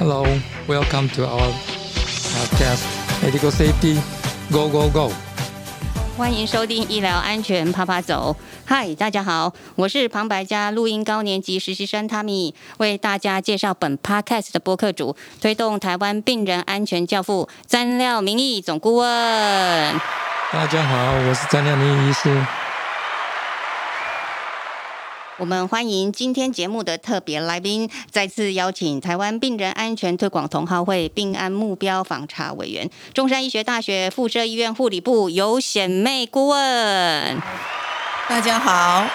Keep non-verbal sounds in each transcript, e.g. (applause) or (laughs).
Hello, welcome to our podcast Medical Safety Go Go Go。欢迎收听医疗安全啪啪走。嗨，大家好，我是旁白家录音高年级实习生 Tammy，为大家介绍本 podcast 的播客主，推动台湾病人安全教父詹廖明义总顾问。大家好，我是詹廖明义医师。我们欢迎今天节目的特别来宾，再次邀请台湾病人安全推广同好会病安目标访查委员，中山医学大学附设医院护理部尤显妹顾问。大家好，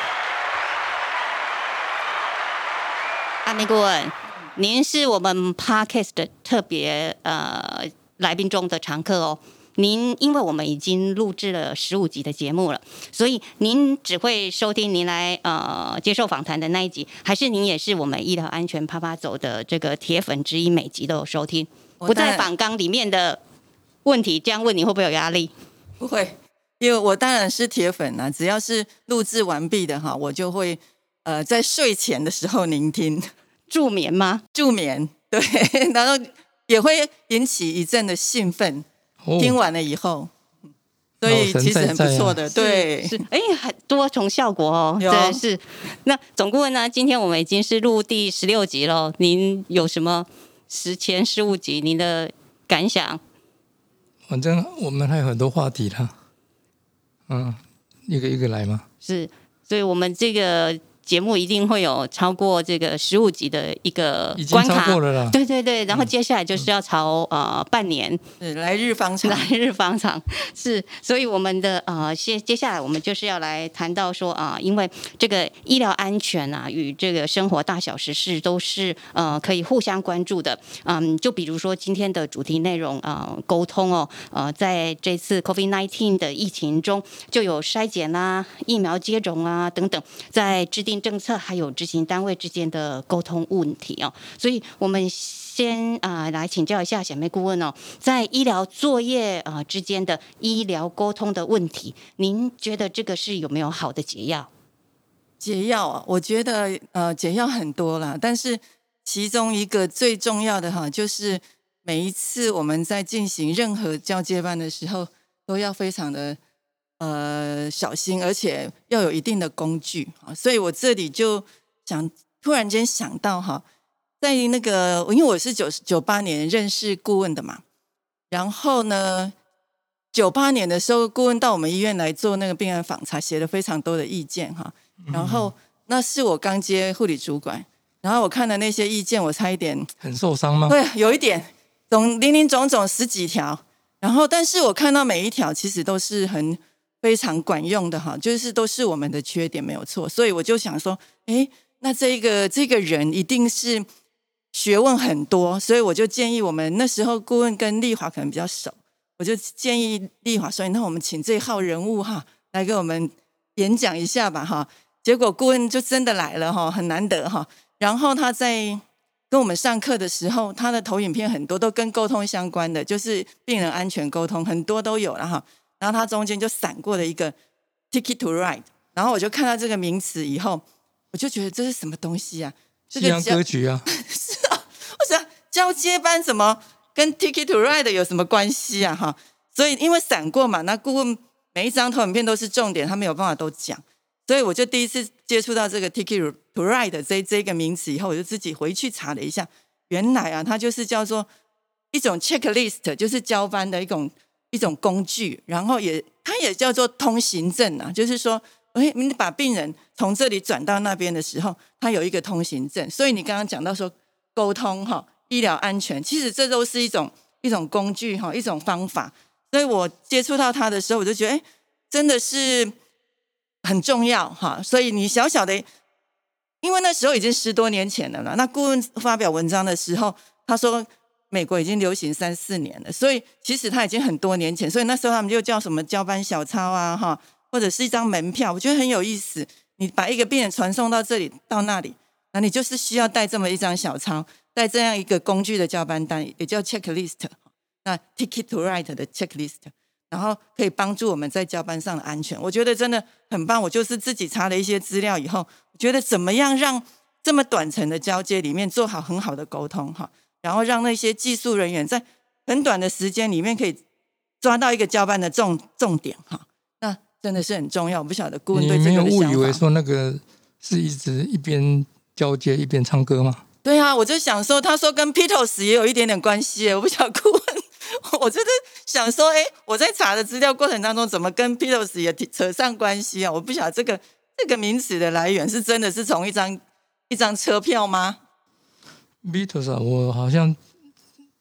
阿妹顾问，您是我们 Podcast 的特别呃来宾中的常客哦。您因为我们已经录制了十五集的节目了，所以您只会收听您来呃接受访谈的那一集，还是您也是我们医疗安全啪啪走的这个铁粉之一，每集都有收听？不在访纲里面的问题，这样问你会不会有压力？不会，因为我当然是铁粉啊，只要是录制完毕的哈，我就会呃在睡前的时候聆听助眠吗？助眠，对，(laughs) 然后也会引起一阵的兴奋。听完了以后，所以其实很不错的，对，是哎，很多重效果哦，对，是。那总顾问呢？今天我们已经是录第十六集了，您有什么十前十五集您的感想？反正我们还有很多话题啦，嗯，一个一个来嘛。是，所以我们这个。节目一定会有超过这个十五集的一个关卡，对对对，然后接下来就是要朝呃半年，是来日方长，来日方长。(laughs) (laughs) 是，所以我们的呃接接下来我们就是要来谈到说啊，因为这个医疗安全啊与这个生活大小实事都是呃可以互相关注的，嗯，就比如说今天的主题内容啊，沟通哦，呃，在这次 COVID nineteen 的疫情中，就有筛检啦、疫苗接种啊等等，在制定。政策还有执行单位之间的沟通问题哦，所以我们先啊来请教一下小妹顾问哦，在医疗作业啊之间的医疗沟通的问题，您觉得这个是有没有好的解药？解药啊，我觉得呃解药很多了，但是其中一个最重要的哈，就是每一次我们在进行任何交接班的时候，都要非常的。呃，小心，而且要有一定的工具啊！所以我这里就想突然间想到哈，在那个，因为我是九九八年认识顾问的嘛，然后呢，九八年的时候，顾问到我们医院来做那个病案访查，写了非常多的意见哈。然后那是我刚接护理主管，然后我看了那些意见，我差一点很受伤吗？对，有一点，总零零总总十几条，然后但是我看到每一条其实都是很。非常管用的哈，就是都是我们的缺点没有错，所以我就想说，哎，那这个这个人一定是学问很多，所以我就建议我们那时候顾问跟丽华可能比较熟，我就建议丽华说，那我们请这号人物哈来给我们演讲一下吧哈。结果顾问就真的来了哈，很难得哈。然后他在跟我们上课的时候，他的投影片很多都跟沟通相关的，就是病人安全沟通很多都有了哈。然后它中间就闪过了一个 ticket to ride，然后我就看到这个名词以后，我就觉得这是什么东西啊？这个歌曲啊？(laughs) 是啊，我想交接班怎么跟 ticket to ride 有什么关系啊？哈，所以因为闪过嘛，那顾问每一张投影片都是重点，他没有办法都讲，所以我就第一次接触到这个 ticket to ride 这这个名词以后，我就自己回去查了一下，原来啊，它就是叫做一种 checklist，就是交班的一种。一种工具，然后也它也叫做通行证啊，就是说，哎，你把病人从这里转到那边的时候，它有一个通行证。所以你刚刚讲到说沟通哈，医疗安全，其实这都是一种一种工具哈，一种方法。所以我接触到它的时候，我就觉得，哎，真的是很重要哈。所以你小小的，因为那时候已经十多年前了了。那顾问发表文章的时候，他说。美国已经流行三四年了，所以其实它已经很多年前，所以那时候他们就叫什么交班小抄啊，哈，或者是一张门票，我觉得很有意思。你把一个病人传送到这里到那里，那你就是需要带这么一张小抄，带这样一个工具的交班单，也叫 checklist，那 ticket to write 的 checklist，然后可以帮助我们在交班上的安全。我觉得真的很棒。我就是自己查了一些资料以后，觉得怎么样让这么短程的交接里面做好很好的沟通，哈。然后让那些技术人员在很短的时间里面可以抓到一个交班的重重点哈。那真的是很重要。我不晓得顾问你对这没有误个的想法。以为说那个是一直一边交接一边唱歌吗？对啊，我就想说，他说跟 Beatles 也有一点点关系耶，我不晓得顾问，我就是想说，哎，我在查的资料过程当中，怎么跟 Beatles 也扯上关系啊？我不晓得这个这个名词的来源是真的是从一张一张车票吗？Beatles 啊，我好像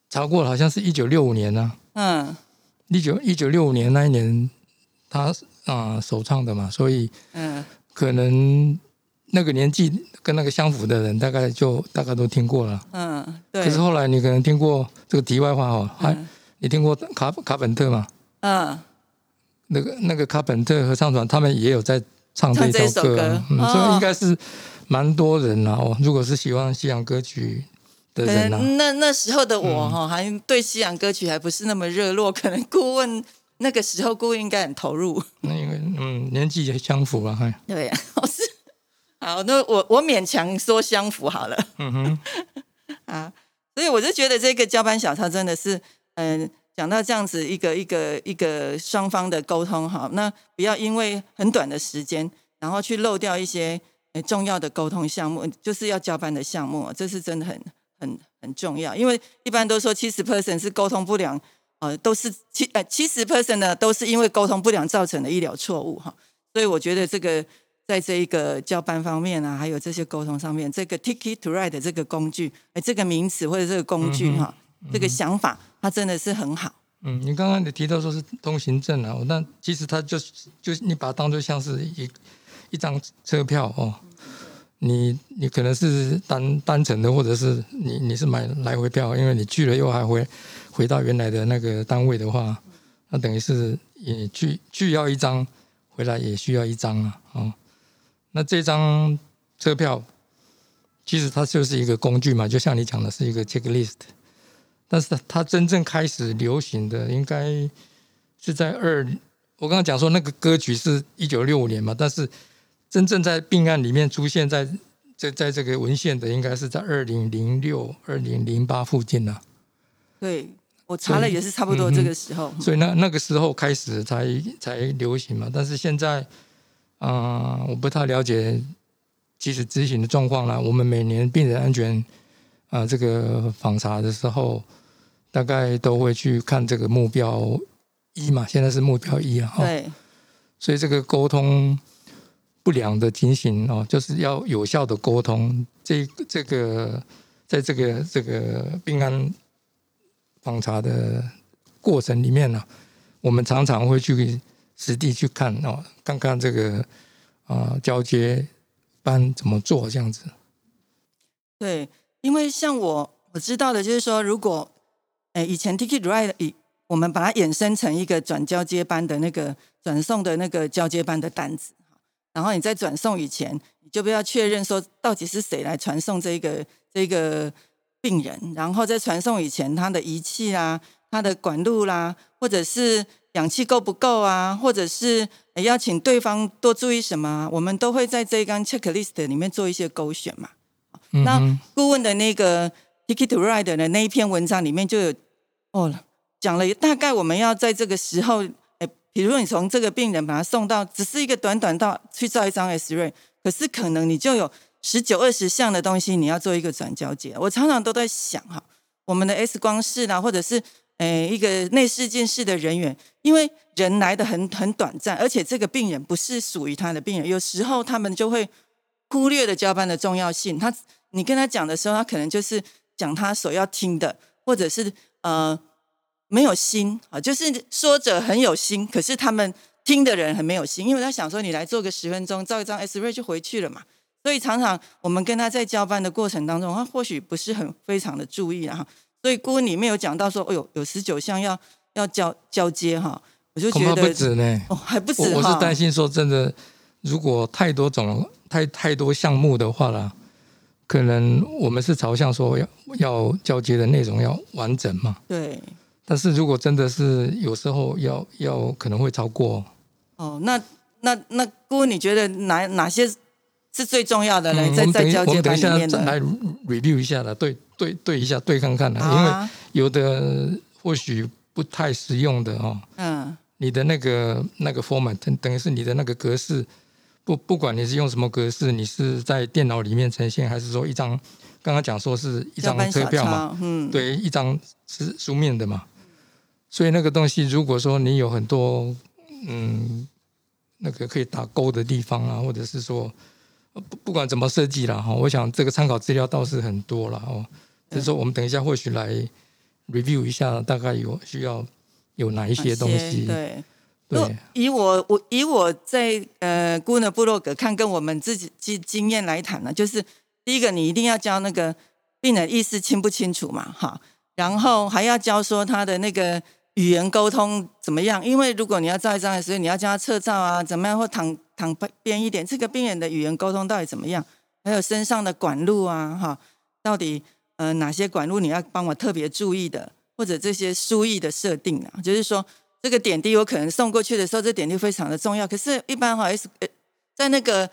查过了，好像是一九六五年啊，嗯。一九一九六五年那一年他啊、首唱的嘛，所以嗯，可能那个年纪跟那个相符的人，大概就大概都听过了。嗯，对，可是后来你可能听过这个题外话哦，还、嗯你听过卡卡本特嘛？嗯，那个那个卡本特合唱团，他们也有在唱这首首歌。嗯，哦所以应该是蛮多人啊。哦，如果是喜欢西洋歌曲的可人啊，能那那时候的嗯。我哈、还对西洋歌曲还不是那么热络，可能顾问那个时候顾问应该很投入。那因为嗯年纪也相符啊，嗨，对，我 (laughs) 是。好，那我我勉强说相符好了。嗯哼，(laughs) 啊，所以我就觉得这个交班小抄真的是，嗯、讲到这样子一个一个一个双方的沟通哈，那不要因为很短的时间，然后去漏掉一些呃重要的沟通项目，就是要交班的项目，这是真的很很很重要，因为一般都说七十 percent 是沟通不良。呃，都是七呃七十 percent 呢，都是因为沟通不良造成的医疗错误哈。所以我觉得这个在这一个交班方面啊，还有这些沟通上面，这个 ticket to ride 的这个工具，哎，这个名词或者这个工具哈，这个想法，它真的是很好。嗯，你刚刚你提到说是通行证啊，那其实它就是就是你把它当做像是一一张车票哦，你你可能是单单程的，或者是你你是买来回票，因为你去了又还回回到原来的那个单位的话，那等于是也去去要一张，回来也需要一张啊，哦，那这张车票其实它就是一个工具嘛，就像你讲的是一个 checklist。但是它真正开始流行的应该是在二，我刚刚讲说那个歌曲是一九六五年嘛，但是真正在病案里面出现在在在这个文献的，应该是在二零零六、二零零八附近了、对我查了也是差不多这个时候。所以那那个时候开始才才流行嘛。但是现在，啊、我不太了解其实执行的状况啦。我们每年病人安全啊、这个访查的时候，大概都会去看这个目标一嘛，现在是目标一啊。哈对，所以这个沟通不良的情形哦，就是要有效的沟通。这这个在这个这个病案访查的过程里面呢、我们常常会去实地去看哦，看看这个啊、交接班怎么做这样子。对，因为像我我知道的就是说，如果诶以前 Ticket Ride 以我们把它衍生成一个转交接班的那个转送的那个交接班的单子，然后你在转送以前，你就不要确认说到底是谁来传送这个这个病人，然后在传送以前，他的仪器啦、他的管路啦，或者是氧气够不够啊，或者是呃要请对方多注意什么啊，我们都会在这一张 checklist 里面做一些勾选嘛。那顾问的那个 Ticket to Ride 的那一篇文章里面就有哦讲了大概我们要在这个时候，哎，比如说你从这个病人把他送到，只是一个短短到去照一张 X ray，可是可能你就有十九二十项的东西你要做一个转交接。我常常都在想哈，我们的 X 光室啦，或者是诶一个内视镜室的人员，因为人来的很很短暂，而且这个病人不是属于他的病人，有时候他们就会忽略了交班的重要性。他你跟他讲的时候，他可能就是讲他所要听的，或者是呃没有心啊，就是说者很有心，可是他们听的人很没有心，因为他想说你来做个十分钟，照一张 S ray 就回去了嘛。所以常常我们跟他在交班的过程当中，他或许不是很非常的注意啊。所以顾问里面有讲到说，哎呦，有十九项要要交交接哈，我就觉得不止呢。哦还不止我我是担心说，真的，如果太多种、太太多项目的话啦，可能我们是朝向说要要交接的内容要完整嘛。对但是如果真的是有时候要要可能会超过，哦，那那那顾问，你觉得哪哪些是最重要的？呢，嗯，在在交接我们等一班里面下再来。review 一下了，对对对一下，对看看了，好因为啊，有的或许不太实用的哦，嗯。你的那个那个 format 等等于是你的那个格式，不不管你是用什么格式，你是在电脑里面呈现，还是说一张刚刚讲说是一张车票嘛，嗯，对，一张是书面的嘛，所以那个东西如果说你有很多嗯那个可以打勾的地方啊，或者是说呃不不管怎么设计啦哈，我想这个参考资料倒是很多了哦，只是说我们等一下或许来 review 一下，大概有需要有哪一一些东西，对。对，以我我以我在呃姑呢部落格看，跟我们自己经经验来谈呢，就是第一个你一定要教那个病人意识清不清楚嘛，哈，然后还要教说他的那个语言沟通怎么样，因为如果你要照一张的时候，你要教他侧照啊，怎么样或躺躺边一点，这个病人的语言沟通到底怎么样，还有身上的管路啊，哈，到底呃哪些管路你要帮我特别注意的，或者这些输液的设定啊，就是说。这个点滴我可能送过去的时候，这点滴非常的重要。可是，一般哈 S 呃，在那个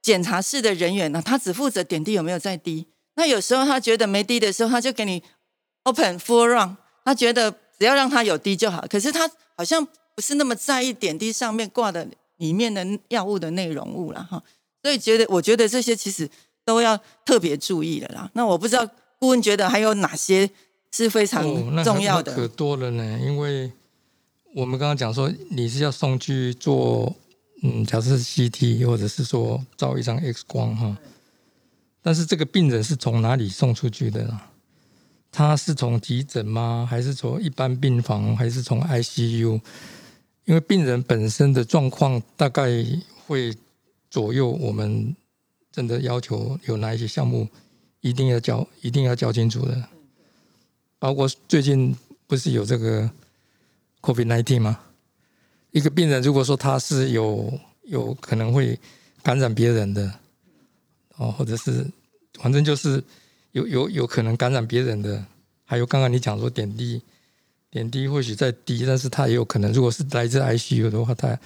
检查室的人员呢，他只负责点滴有没有在滴。那有时候他觉得没滴的时候，他就给你 open full run，他觉得只要让他有滴就好。可是他好像不是那么在意点滴上面挂的里面的药物的内容物了哈。所以觉得，我觉得这些其实都要特别注意的啦。那我不知道顾问觉得还有哪些是非常重要的？那可多了呢，因为我们刚刚讲说你是要送去做，嗯，假设是 CT 或者是说照一张 X 光哈，但是这个病人是从哪里送出去的呢？他是从急诊吗？还是从一般病房？还是从 ICU？因为病人本身的状况大概会左右我们真的要求有哪一些项目一定要交，一定要交清楚的。包括最近不是有这个 COVID nineteen 吗？一个病人如果说他是有有可能会感染别人的，哦，或者是反正就是有有有可能感染别人的，还有刚刚你讲说点滴，点滴或许在滴，但是他也有可能，如果是来自 ICU 的话，他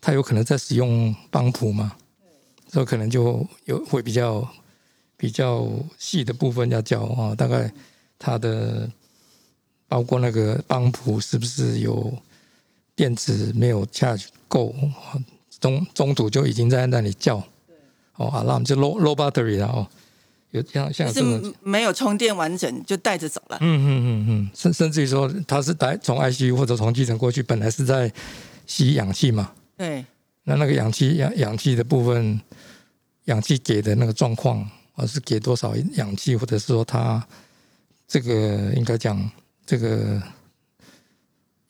他有可能在使用帮浦嘛，这可能就有会比较比较细的部分要教啊、大概它的包括那个帮浦是不是有电池没有 charge 够，啊中中途就已经在那里叫，哦，alarm 就 low low battery 了哦，有像像这种是没有充电完整就带着走了。嗯嗯嗯嗯，甚甚至于说他是带从 ICU 或者从急诊过去，本来是在吸氧气嘛，对，那那个氧气氧氧气的部分，氧气给的那个状况，啊是给多少氧气，或者是说他这个应该讲这个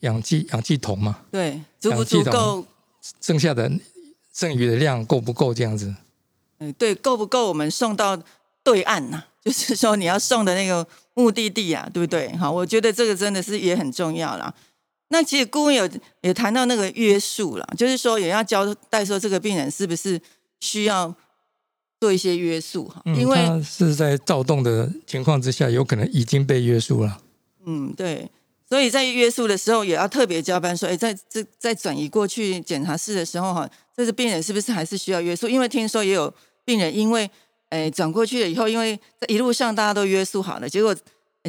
氧气氧气桶嘛，对，足不足够？剩下的剩余的量够不够这样子？嗯，对，够不够我们送到对岸呐、(laughs) 就是说你要送的那个目的地啊，对不对？好，我觉得这个真的是也很重要啦。那其实顾问有也谈到那个约束啦，就是说也要交代说这个病人是不是需要做一些约束哈，嗯，因为他是在躁动的情况之下，有可能已经被约束了。嗯，对，所以在约束的时候也要特别交班说，哎，在这在转移过去检查室的时候哈，这个病人是不是还是需要约束？因为听说也有病人因为哎转过去了以后，因为在一路上大家都约束好了，结果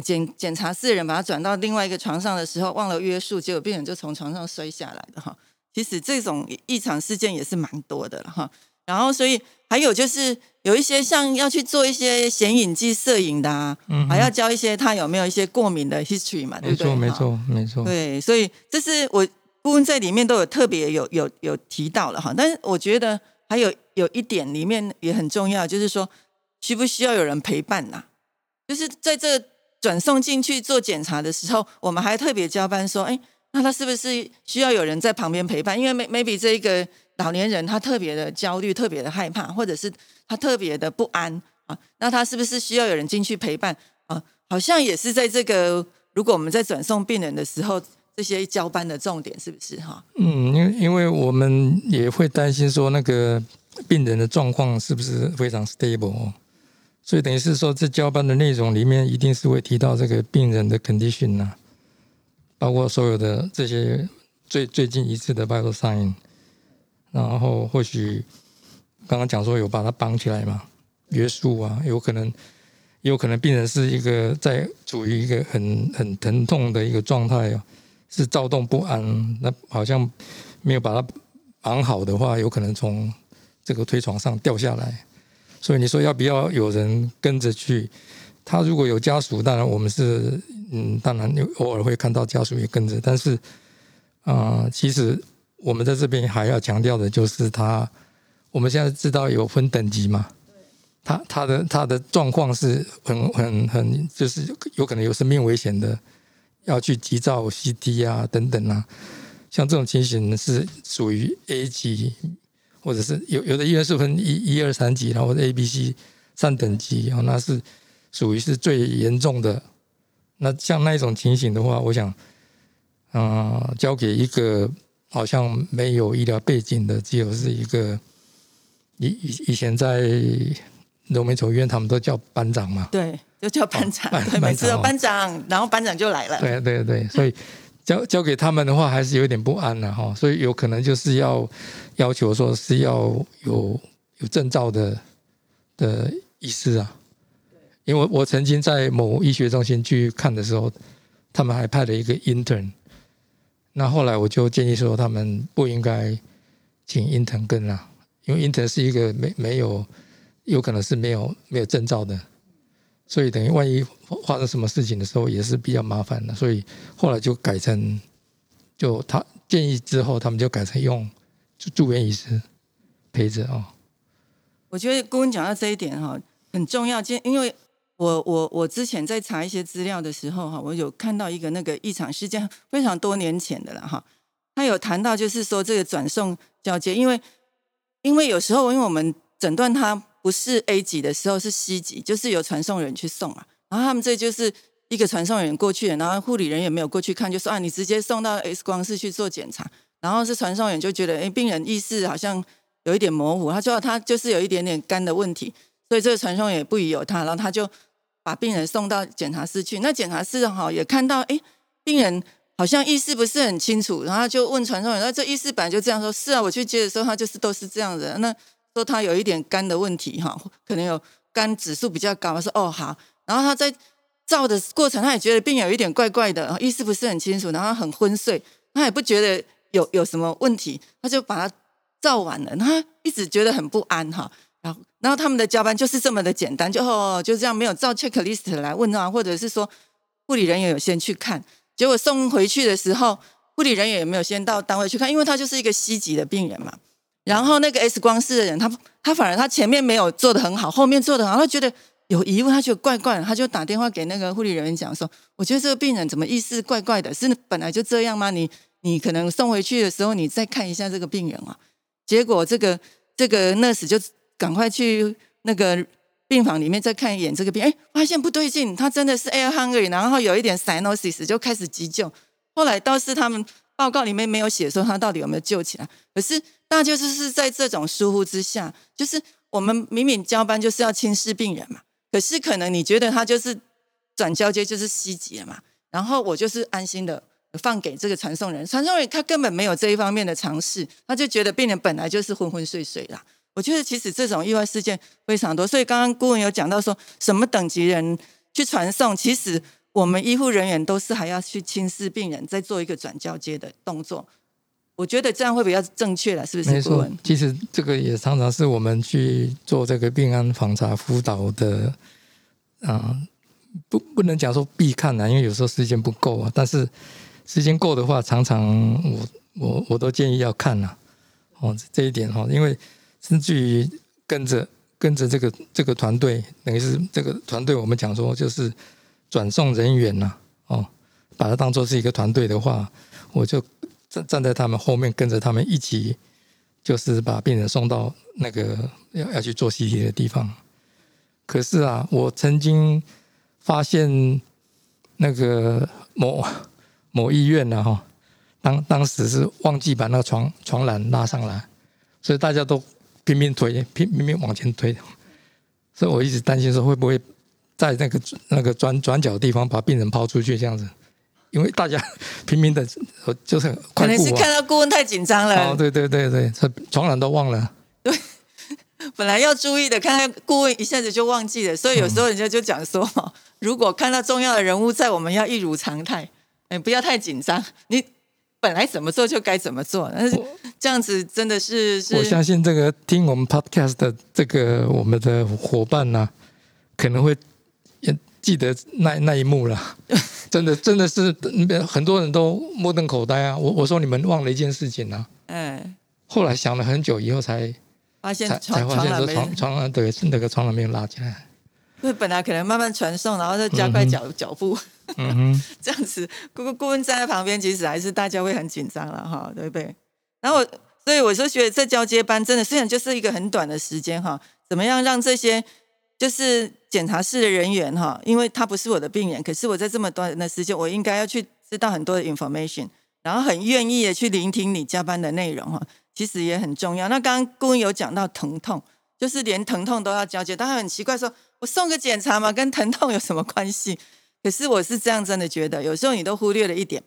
检检查室的人把他转到另外一个床上的时候忘了约束，结果病人就从床上摔下来了哈。其实这种异常事件也是蛮多的了哈。然后，所以还有就是有一些像要去做一些显影剂摄影的啊，嗯还要教一些他有没有一些过敏的 history 嘛，对不对？没错，没。错，没错。对，所以这是我顾问在里面都有特别有有有提到了哈。但是我觉得还有有一点里面也很重要，就是说需不需要有人陪伴呐、就是在这转送进去做检查的时候，我们还特别交班说，哎，那他是不是需要有人在旁边陪伴？因为 maybe 这一个老年人他特别的焦虑，特别的害怕，或者是他特别的不安啊，那他是不是需要有人进去陪伴啊？好像也是在这个如果我们在转送病人的时候，这些交班的重点是不是哈？嗯，因因为我们也会担心说那个病人的状况是不是非常 stable，哦所以等于是说这交班的内容里面一定是会提到这个病人的 condition 呐、包括所有的这些最最近一次的 vital sign，然后或许刚刚讲说有把他绑起来嘛，约束啊，有可能有可能病人是一个在处于一个很很疼痛的一个状态啊，是躁动不安，那好像没有把他绑好的话，有可能从这个推床上掉下来。所以你说要不要有人跟着去？他如果有家属，当然我们是嗯，当然偶尔会看到家属也跟着，但是啊，其实我们在这边还要强调的就是他，我们现在知道有分等级嘛，他他的他的状况是很很很，就是有可能有生命危险的，要去急造 CT 啊等等啊，像这种情形是属于 A 级。或者是有有的医院是分一一二三级，然后 A、B、C 三等级，然后那是属于是最严重的。那像那一种情形的话，我想，啊，交给一个好像没有医疗背景的，只有是一个以以以前在龙梅总医院，他们都叫班长嘛，对，就叫班长，每次都班长哦，然后班长就来了。对对对，所以交交给他们的话，还是有点不安了哈。所以有可能就是要要求说是要有有证照的的医师啊。因为我我曾经在某医学中心去看的时候，他们还派了一个 intern。那后来我就建议说，他们不应该请 intern 跟啦，因为 intern 是一个没没有有可能是没有没有证照的。所以等于万一发生什么事情的时候，也是比较麻烦的。所以后来就改成，就他建议之后，他们就改成用住住院医师陪着哦。我觉得顾问讲到这一点哈很重要，因因为我我我之前在查一些资料的时候哈，我有看到一个那个异常事件，非常多年前的了哈。他有谈到就是说这个转送交接，因为因为有时候因为我们诊断他不是 A 级的时候是 C 级，就是由传送人去送啊，然后他们这就是一个传送人过去，然后护理人也没有过去看，就说啊你直接送到 X 光室去做检查，然后是传送员就觉得哎病人意识好像。有一点模糊，他说他就是有一点点肝的问题，所以这个传送也不疑有他，然后他就把病人送到检查室去。那检查室哈也看到，哎，病人好像意识不是很清楚，然后就问传送员，那这意识本来就这样说，是啊，我去接的时候他就是都是这样的。那说他有一点肝的问题哈，可能有肝指数比较高。他说哦好，然后他在照的过程，他也觉得病有一点怪怪的，意识不是很清楚，然后很昏睡，他也不觉得有有什么问题，他就把他。照完了，他一直觉得很不安哈，然后然后他们的交班就是这么的简单，就哦就这样没有照 checklist 来问啊，或者是说护理人员有先去看，结果送回去的时候，护理人员也没有先到单位去看，因为他就是一个 C 级的病人嘛。然后那个 X 光室的人，他他反而他前面没有做的很好，后面做的好，他觉得有疑问，他觉得怪怪的，他就打电话给那个护理人员讲说，我觉得这个病人怎么意识怪怪的，是本来就这样吗？你你可能送回去的时候，你再看一下这个病人啊。结果这个这个 nurse 就赶快去那个病房里面再看一眼这个病，哎，发现不对劲，他真的是 air hungry，然后有一点 cyanosis，就开始急救。后来倒是他们报告里面没有写说他到底有没有救起来，可是大就是在这种疏忽之下，就是我们明明交班就是要轻视病人嘛，可是可能你觉得他就是转交接就是 C 级了嘛，然后我就是安心的。放给这个传送人，传送人他根本没有这一方面的尝试，他就觉得病人本来就是昏昏睡睡啦。我觉得其实这种意外事件非常多，所以刚刚顾问有讲到说什么等级人去传送，其实我们医护人员都是还要去亲视病人，再做一个转交接的动作。我觉得这样会比较正确了，是不是？没错，其实这个也常常是我们去做这个病案访查辅导的啊，不不能讲说必看啊，因为有时候时间不够啊，但是。时间够的话，常常我我我都建议要看啊，哦这一点哈，因为甚至于跟着跟着这个这个团队，等于是这个团队，我们讲说就是转送人员呐，哦，把它当做是一个团队的话，我就站站在他们后面，跟着他们一起，就是把病人送到那个要要去做 CT 的地方。可是啊，我曾经发现那个某。某医院呢，哈，当当时是忘记把那个床床栏拉上来，所以大家都拼命推，拼拼命往前推，所以我一直担心说会不会在那个那个转转角地方把病人抛出去这样子，因为大家 (laughs) 拼命的，就是可能是看到顾问太紧张了，哦，对对对对，传染都忘了，对，(laughs) 本来要注意的，看看顾问一下子就忘记了，所以有时候人家就讲说，(laughs) 如果看到重要的人物在，我们要一如常态，哎，不要太紧张。你本来怎么做就该怎么做，但是这样子真的是是。我相信这个听我们 podcast 的这个我们的伙伴呢，可能会也记得那那一幕了。(laughs) 真的真的是很多人都目瞪口呆啊！我我说你们忘了一件事情啊。嗯。后来想了很久以后才发现，才发现说床床栏对那个床栏没有拉起来。对，本来可能慢慢传送，然后再加快脚脚步。嗯哼。(laughs) 这样子，顾顾问站在旁边，其实还是大家会很紧张了哈，对不对？然后，所以我就觉得这交接班真的虽然就是一个很短的时间哈，怎么样让这些就是检查室的人员哈，因为他不是我的病人，可是我在这么短的时间，我应该要去知道很多的 information，然后很愿意的去聆听你加班的内容哈。其实也很重要。那刚刚顾问有讲到疼痛，就是连疼痛都要交接。他很奇怪，说我送个检查嘛，跟疼痛有什么关系？可是我是这样真的觉得，有时候你都忽略了一点。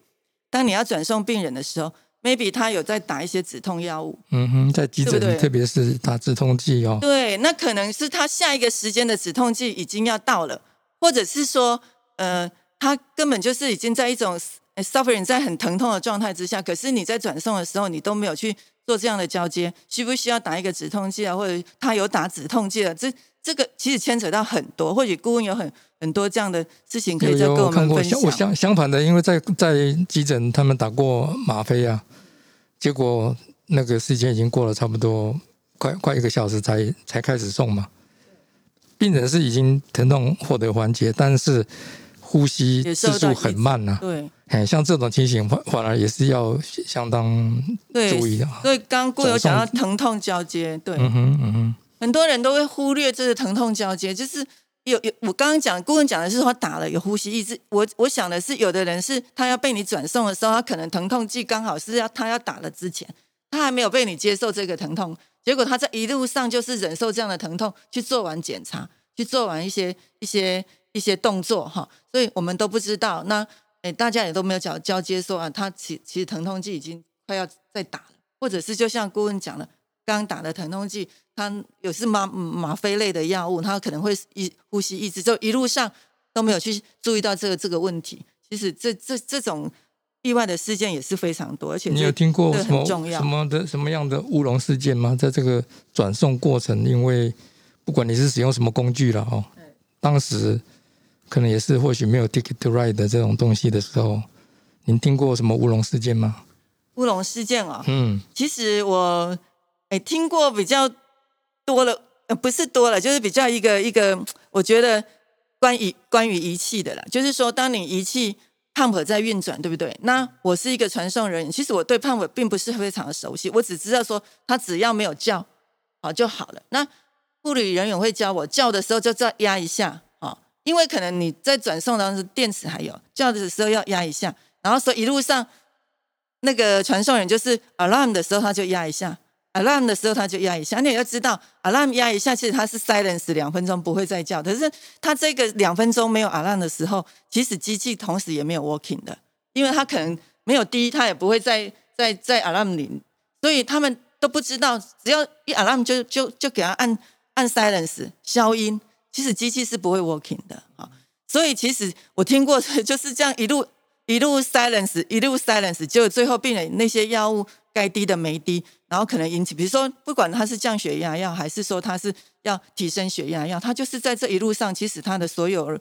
当你要转送病人的时候，maybe 他有在打一些止痛药物。嗯哼，在急诊，特别是打止痛剂哦。对，那可能是他下一个时间的止痛剂已经要到了，或者是说，呃，他根本就是已经在一种 suffering 在很疼痛的状态之下。可是你在转送的时候，你都没有去。做这样的交接，需不需要打一个止痛剂啊？或者他有打止痛剂了？这这个其实牵扯到很多，或许顾问有很很多这样的事情可以再跟我们分享。我相相反的，因为在在急诊他们打过吗啡啊，结果那个时间已经过了差不多快快一个小时才才开始送嘛。病人是已经疼痛获得缓解，但是。呼吸次数很慢呐，对，哎，像这种情形反反而也是要相当注意的。所以刚刚顾有讲到疼痛交接，对，嗯哼嗯哼，很多人都会忽略这个疼痛交接，就是有有我刚刚讲顾问讲的是说打了有呼吸抑制，我我想的是有的人是他要被你转送的时候，他可能疼痛剂刚好是要他要打了之前，他还没有被你接受这个疼痛，结果他在一路上就是忍受这样的疼痛去做完检查，去做完一些一些。一些动作哈，所以我们都不知道。那诶，大家也都没有交交接说啊，他其其实疼痛剂已经快要再打了，或者是就像顾问讲的，刚打的疼痛剂，他有是吗吗啡类的药物，他可能会一呼吸抑制，就一路上都没有去注意到这个这个问题。其实这这这种意外的事件也是非常多，而且你有听过什么什么的什么样的乌龙事件吗？在这个转送过程，因为不管你是使用什么工具了哦，当时。可能也是，或许没有 ticket to ride 的这种东西的时候，您听过什么乌龙事件吗？乌龙事件啊，嗯，其实我哎听过比较多了，呃，不是多了，就是比较一个一个，我觉得关于关于仪器的啦，就是说，当你仪器 pump 在运转，对不对？那我是一个传送人员，其实我对 pump 并不是非常的熟悉，我只知道说，它只要没有叫好就好了。那护理人员会教我，叫的时候就再压一下。因为可能你在转送当时电池还有叫的时候要压一下，然后说一路上那个传送人就是 alarm 的时候他就压一下，alarm 的时候他就压一下。你要知道 alarm 压一下，其实它是 silence 两分钟不会再叫，可是它这个两分钟没有 alarm 的时候，其实机器同时也没有 working 的，因为它可能没有滴，它也不会在在在 alarm 里，所以他们都不知道，只要一 alarm 就就就给他按按 silence 消音。其实机器是不会 working 的啊，所以其实我听过 (laughs) 就是这样一路一路 silence 一路 silence，就最后病人那些药物该滴的没滴，然后可能引起，比如说不管他是降血压药还是说他是要提升血压药，他就是在这一路上，其实他的所有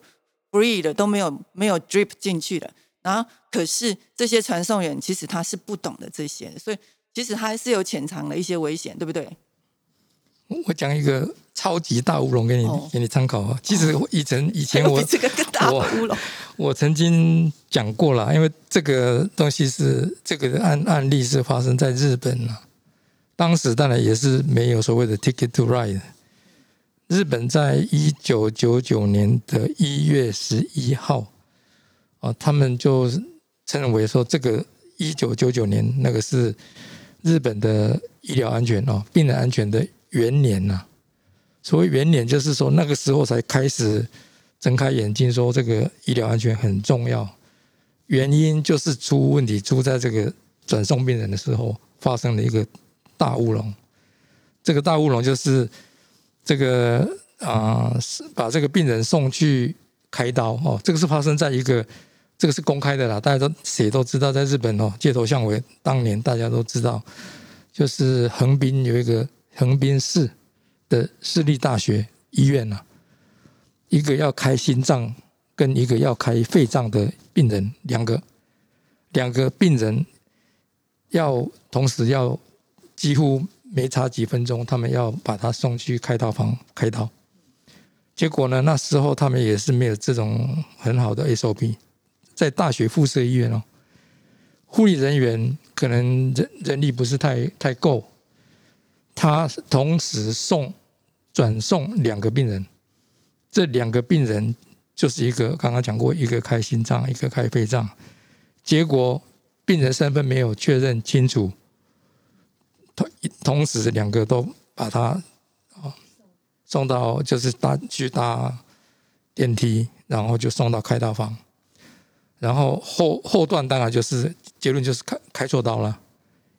breathe 都没有没有 drip 进去的，然后可是这些传送员其实他是不懂的这些，所以其实他还是有潜藏的一些危险，对不对？我讲一个超级大乌龙给你给你参考啊！其实以前以前我我我曾经讲过了，因为这个东西是这个案案例是发生在日本了。当时当然也是没有所谓的 ticket to ride。日本在一九九九年的一月十一号啊，他们就称为说这个一九九九年那个是日本的医疗安全哦，病人安全的。元年呐，所谓元年，就是说那个时候才开始睁开眼睛，说这个医疗安全很重要。原因就是出问题出在这个转送病人的时候发生了一个大乌龙。这个大乌龙就是这个啊、是把这个病人送去开刀哦，这个是发生在一个这个是公开的啦，大家都谁都知道，在日本哦，街头巷尾，当年大家都知道，就是横滨有一个横滨市的私立大学医院啊，一个要开心脏跟一个要开肺脏的病人，两个两个病人要同时要几乎没差几分钟，他们要把他送去开刀房开刀。结果呢，那时候他们也是没有这种很好的 SOP，在大学附设医院哦，护理人员可能人人力不是太太够，他同时送转送两个病人，这两个病人就是一个刚刚讲过，一个开心脏，一个开肺脏，结果病人身份没有确认清楚，同同时两个都把他啊送到就是搭去搭电梯，然后就送到开刀房，然后后后段当然就是结论就是开开错刀了，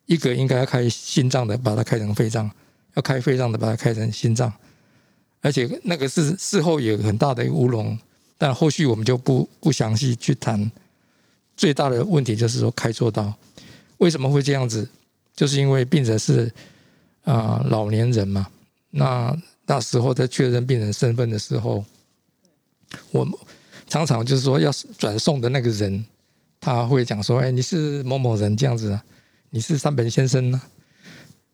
一个应该要开心脏的，把它开成肺脏；要开肺脏的，把它开成心脏。而且那个是事后有很大的乌龙，但后续我们就不不详细去谈。最大的问题就是说开错刀，为什么会这样子？就是因为病人是啊、老年人嘛，那那时候在确认病人身份的时候，我常常就是说要转送的那个人，他会讲说：“哎，你是某某人这样子啊，你是山本先生呢、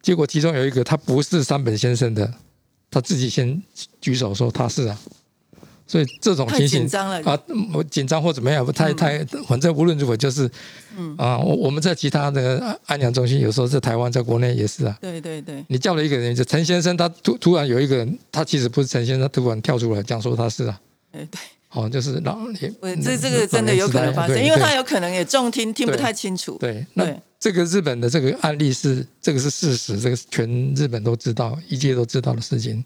结果其中有一个他不是山本先生的，他自己先举手说他是啊，所以这种太情形紧张了。啊，我紧张或怎么样，不太太，反正无论如何就是，啊，我我们在其他的安养中心，有时候在台湾，在国内也是啊。对对对，你叫了一个人，就陈先生，他突突然有一个人，他其实不是陈先生，他突然跳出来讲说他是啊，哎对，哦，就是老也我这这个真的有可能发生，因为他有可能也重听，听不太清楚。对，那对这个日本的这个案例是这个是事实，这个是全日本都知道，一切都知道的事情。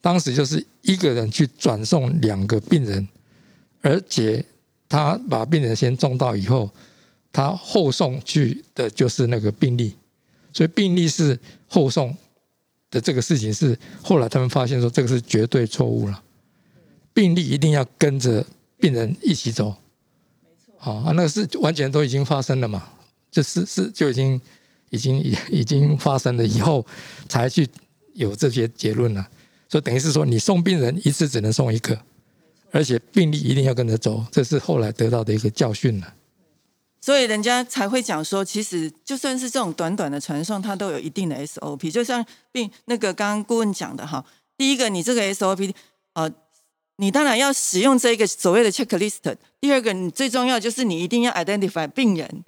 当时就是一个人去转送两个病人，而且他把病人先送到以后，他后送去的就是那个病例，所以病例是后送的这个事情是后来他们发现说这个是绝对错误了，病例一定要跟着病人一起走。好啊，那个是完全都已经发生了嘛，就是是就已经已经已已经发生了以后，才去有这些结论了。所以等于是说，你送病人一次只能送一个，而且病例一定要跟着走，这是后来得到的一个教训了。所以人家才会讲说，其实就算是这种短短的传送，它都有一定的 SOP。就像病那个刚刚顾问讲的哈，第一个你这个 SOP，呃，你当然要使用这个所谓的 checklist。第二个，你最重要就是你一定要 identify 病人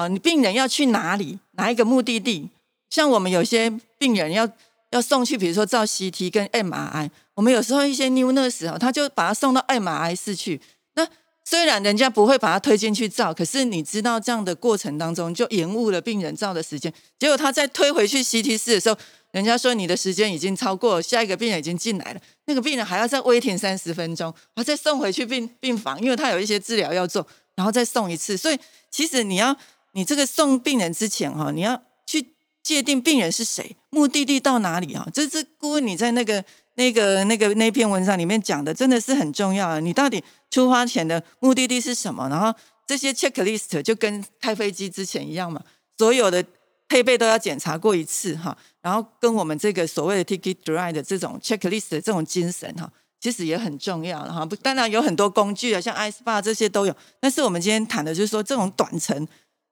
啊、你病人要去哪里，哪一个目的地？像我们有些病人要要送去，比如说照 CT 跟 MRI，我们有时候一些 new nurse 啊，他就把他送到 MRI 室去。那虽然人家不会把他推进去照，可是你知道这样的过程当中就延误了病人照的时间。结果他再推回去 CT 室的时候，人家说你的时间已经超过，下一个病人已经进来了，那个病人还要再 waiting 三十分钟，然后再送回去病病房，因为他有一些治疗要做，然后再送一次。所以其实你要你这个送病人之前哈，你要去界定病人是谁，目的地到哪里啊？这是顾问你在那个那个那个那篇文章里面讲的，真的是很重要啊！你到底出发前的目的地是什么？然后这些 checklist 就跟开飞机之前一样嘛，所有的配备都要检查过一次哈。然后跟我们这个所谓的 ticket drive 的这种 checklist 的这种精神哈，其实也很重要哈。不，当然有很多工具啊，像 iSpa 这些都有。但是我们今天谈的就是说，这种短程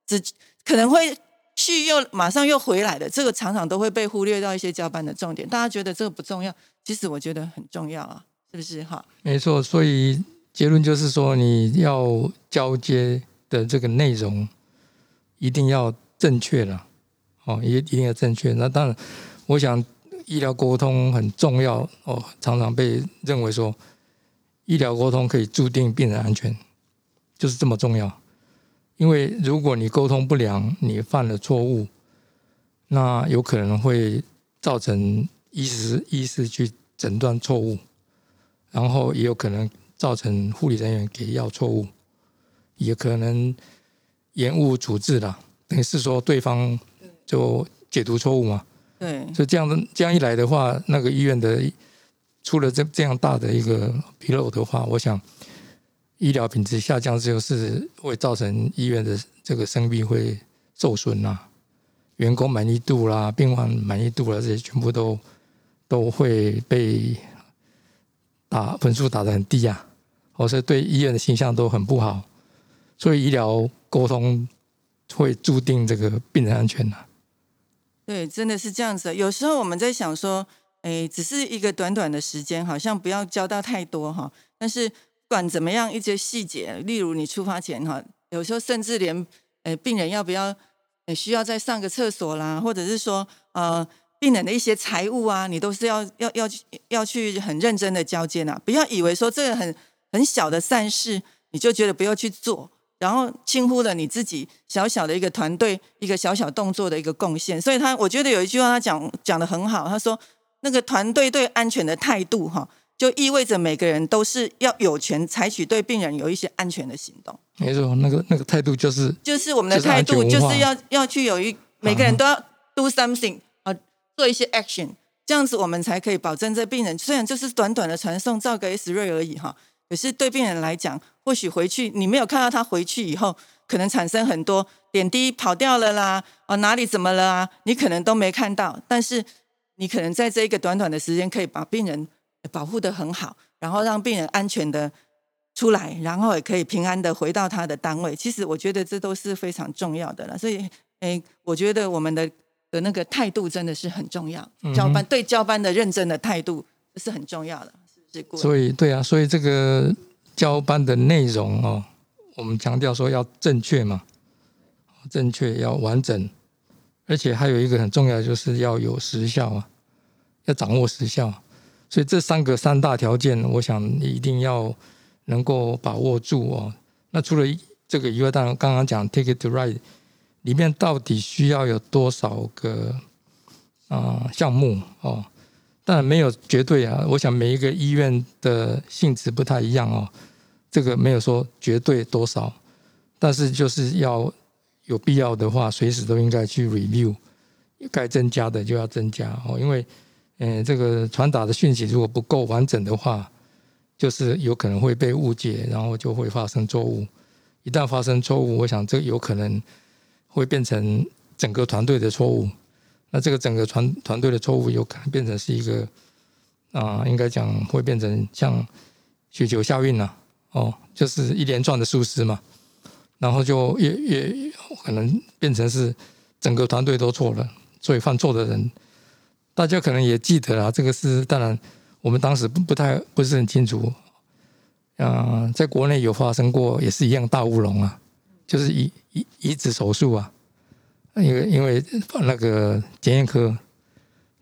只可能会去又马上又回来的，这个常常都会被忽略到一些交班的重点。大家觉得这个不重要，其实我觉得很重要啊，是不是哈？没错，所以结论就是说，你要交接的这个内容一定要正确了，哦，也一定要正确。那当然，我想医疗沟通很重要哦，常常被认为说医疗沟通可以注定病人安全，就是这么重要。因为如果你沟通不良，你犯了错误，那有可能会造成医师医师去诊断错误，然后也有可能造成护理人员给药错误，也可能延误处置啦。等于是说对方就解读错误嘛，对，所以这样的这样一来的话，那个医院的出了这这样大的一个纰漏的话，我想医疗品质下降之后是会造成医院的这个生病会受损呐、员工满意度啦、病患满意度啦，这些全部都都会被打分数打得很低啊，或是对医院的形象都很不好，所以医疗沟通会注定这个病人安全呐、对，真的是这样子。有时候我们在想说，哎，只是一个短短的时间，好像不要交代太多哈。但是管怎么样，一些细节，例如你出发前哈，有时候甚至连呃病人要不要呃需要再上个厕所啦，或者是说呃病人的一些财务啊，你都是要要要去要去很认真的交接呐。不要以为说这个很很小的善事，你就觉得不要去做。然后轻忽了你自己小小的一个团队一个小小动作的一个贡献，所以他我觉得有一句话他讲讲的很好，他说那个团队对安全的态度哈，就意味着每个人都是要有权采取对病人有一些安全的行动，没错，那个那个态度就是就是我们的态度就是要要去有一每个人都要 do something 啊，做一些 action，这样子我们才可以保证这病人虽然就是短短的传送照个 S 瑞而已哈，可是对病人来讲，或许回去你没有看到他回去以后，可能产生很多点滴跑掉了啦，哦哪里怎么了啊，你可能都没看到，但是你可能在这一个短短的时间可以把病人保护的很好，然后让病人安全的出来，然后也可以平安的回到他的单位。其实我觉得这都是非常重要的了，所以诶，我觉得我们的的那个态度真的是很重要，嗯交班对交班的认真的态度是很重要的，是不是？所以对啊，所以这个交班的内容哦，我们强调说要正确嘛，正确要完整，而且还有一个很重要的就是要有时效啊，要掌握时效。所以这三个三大条件，我想一定要能够把握住哦。那除了这个以外，当然刚刚讲 Take it to ride 里面到底需要有多少个啊、项目哦？当然没有绝对啊，我想每一个医院的性质不太一样哦，这个没有说绝对多少，但是就是要有必要的话，随时都应该去 review，该增加的就要增加哦，因为、呃这个传达的讯息如果不够完整的话，就是有可能会被误解，然后就会发生错误。一旦发生错误，我想这有可能会变成整个团队的错误。那这个整个团团队的错误有可能变成是一个啊、应该讲会变成像雪球效应了、哦，就是一连串的疏失嘛，然后就越越可能变成是整个团队都错了，所以犯错的人，大家可能也记得啊，这个是当然我们当时不不太不是很清楚，啊、在国内有发生过，也是一样大乌龙啊，就是移移移植手术啊，因为因为那个检验科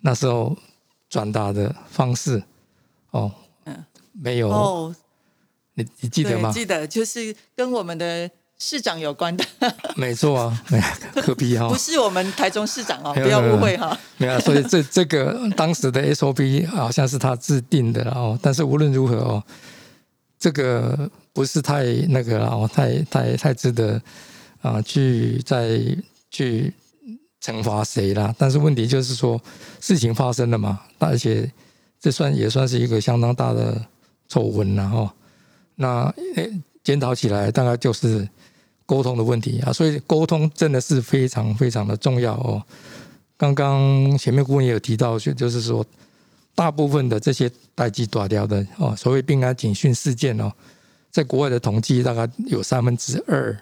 那时候转达的方式，哦，嗯。没有，哦，你你记得对，吗？记得就是跟我们的市长有关的，(laughs) 没错啊，没科比哈不，是我们台中市长哦，不要误会哈。(laughs) 没有啊，所以这这个当时的 SOP 好像是他制定的哦，但是无论如何哦，这个不是太那个了哦，太太太值得啊、去再去惩罚谁啦。但是问题就是说，事情发生了嘛，而且这算也算是一个相当大的丑闻了哦。那诶检讨起来大概就是沟通的问题啊，所以沟通真的是非常非常的重要哦。刚刚前面顾问也有提到，就就是说，大部分的这些待机短掉的哦，所谓病安警讯事件哦，在国外的统计大概有三分之二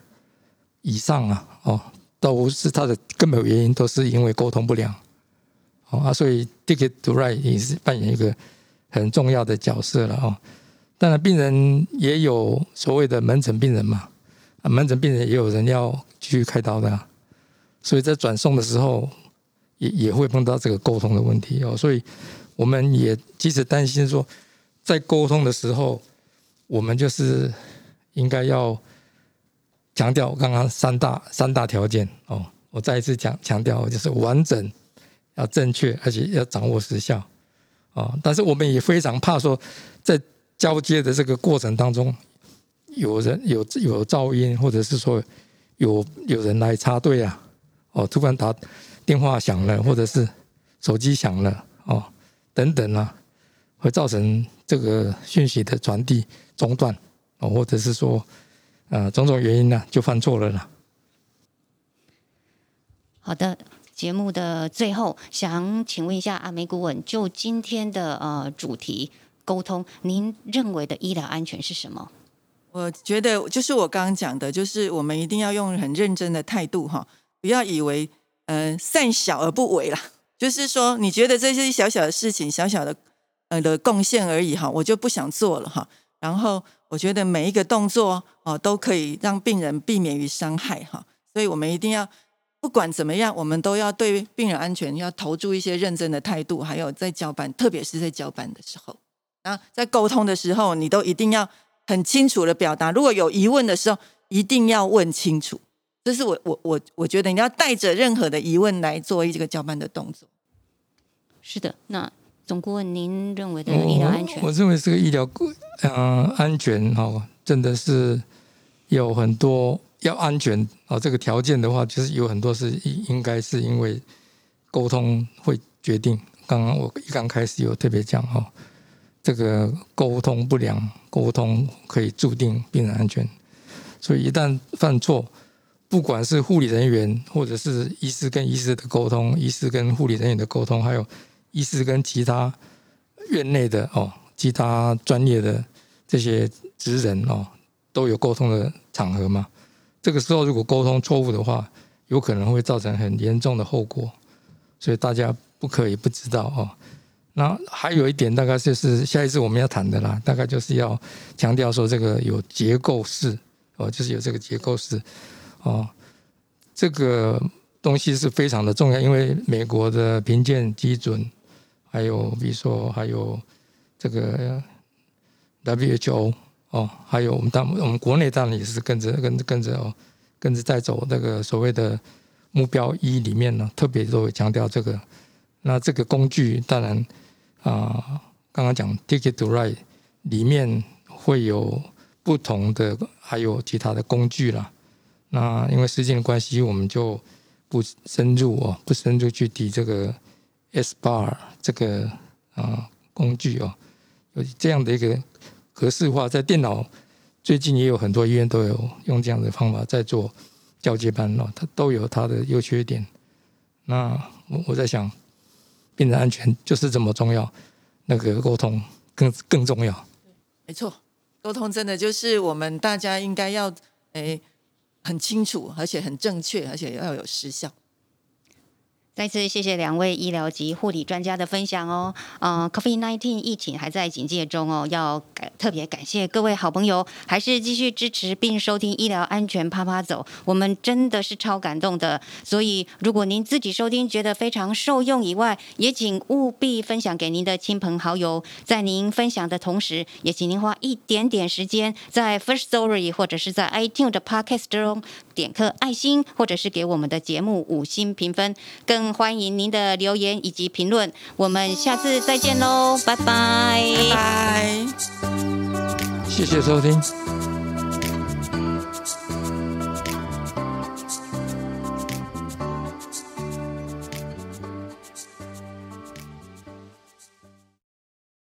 以上啊，哦，都是它的根本原因都是因为沟通不良，哦啊，所以 Ticket to Ride 也是扮演一个很重要的角色了哦。当然，病人也有所谓的门诊病人嘛，门诊病人也有人要继续开刀的、所以在转送的时候也也会碰到这个沟通的问题哦，所以我们也即使担心说，在沟通的时候，我们就是应该要强调刚刚三大三大条件哦，我再一次讲强调，就是完整、要正确，而且要掌握时效哦。但是我们也非常怕说，在交接的这个过程当中，有人有有噪音，或者是说有有人来插队啊，哦，突然打电话响了，或者是手机响了，哦，等等啊，会造成这个讯息的传递中断哦，或者是说呃种种原因呢就犯错了啦。好的，节目的最后想请问一下阿梅顾问，就今天的呃主题沟通，您认为的医疗安全是什么？我觉得就是我刚刚讲的，就是我们一定要用很认真的态度哈，不要以为呃善小而不为啦。就是说，你觉得这些小小的事情、小小的呃的贡献而已哈，我就不想做了哈。然后我觉得每一个动作哦都可以让病人避免于伤害哈，所以我们一定要不管怎么样，我们都要对病人安全要投注一些认真的态度，还有在交班，特别是在交班的时候，啊，在沟通的时候，你都一定要很清楚的表达。如果有疑问的时候，一定要问清楚。这是我我我我觉得你要带着任何的疑问来做这个交班的动作。是的，那总顾问，您认为的医疗安全？我认为这个医疗嗯安全哈，真的是有很多要安全啊这个条件的话，就是有很多是应该是因为沟通会决定。刚刚我一刚开始有特别讲哈，这个沟通不良，沟通可以注定病人安全，所以一旦犯错。不管是护理人员，或者是医师跟医师的沟通，医师跟护理人员的沟通，还有医师跟其他院内的哦，其他专业的这些职人哦，都有沟通的场合嘛。这个时候如果沟通错误的话，有可能会造成很严重的后果，所以大家不可以不知道哦。那还有一点，大概就是下一次我们要谈的啦，大概就是要强调说这个有结构式哦，就是有这个结构式。哦，这个东西是非常的重要，因为美国的评鉴基准，还有比如说还有这个 WHO 哦，还有我们当我们国内当然也是跟着跟跟着哦，跟着在走那个所谓的目标一里面呢，特别都会强调这个。那这个工具当然啊，刚刚讲 Ticket to Ride 里面会有不同的，还有其他的工具啦。那因为时间的关系，我们就不深入哦，不深入去提这个 S bar 这个啊工具哦，有这样的一个格式化，在电脑最近也有很多医院都有用这样的方法在做交接班哦，它都有它的优缺点。那我我在想，病人安全就是这么重要，那个沟通更更重要。没错，沟通真的就是我们大家应该要诶。很清楚，而且很正确，而且要有实效。再次谢谢两位医疗及护理专家的分享哦。呃，COVID-19 疫情还在警戒中哦，要感特别感谢各位好朋友，还是继续支持并收听医疗安全啪啪走，我们真的是超感动的。所以，如果您自己收听觉得非常受用以外，也请务必分享给您的亲朋好友。在您分享的同时，也请您花一点点时间，在 First Story 或者是在 iTunes 的 Podcast 中点颗爱心，或者是给我们的节目五星评分。更欢迎您的留言以及评论，我们下次再见喽，拜拜，拜拜，谢谢收听。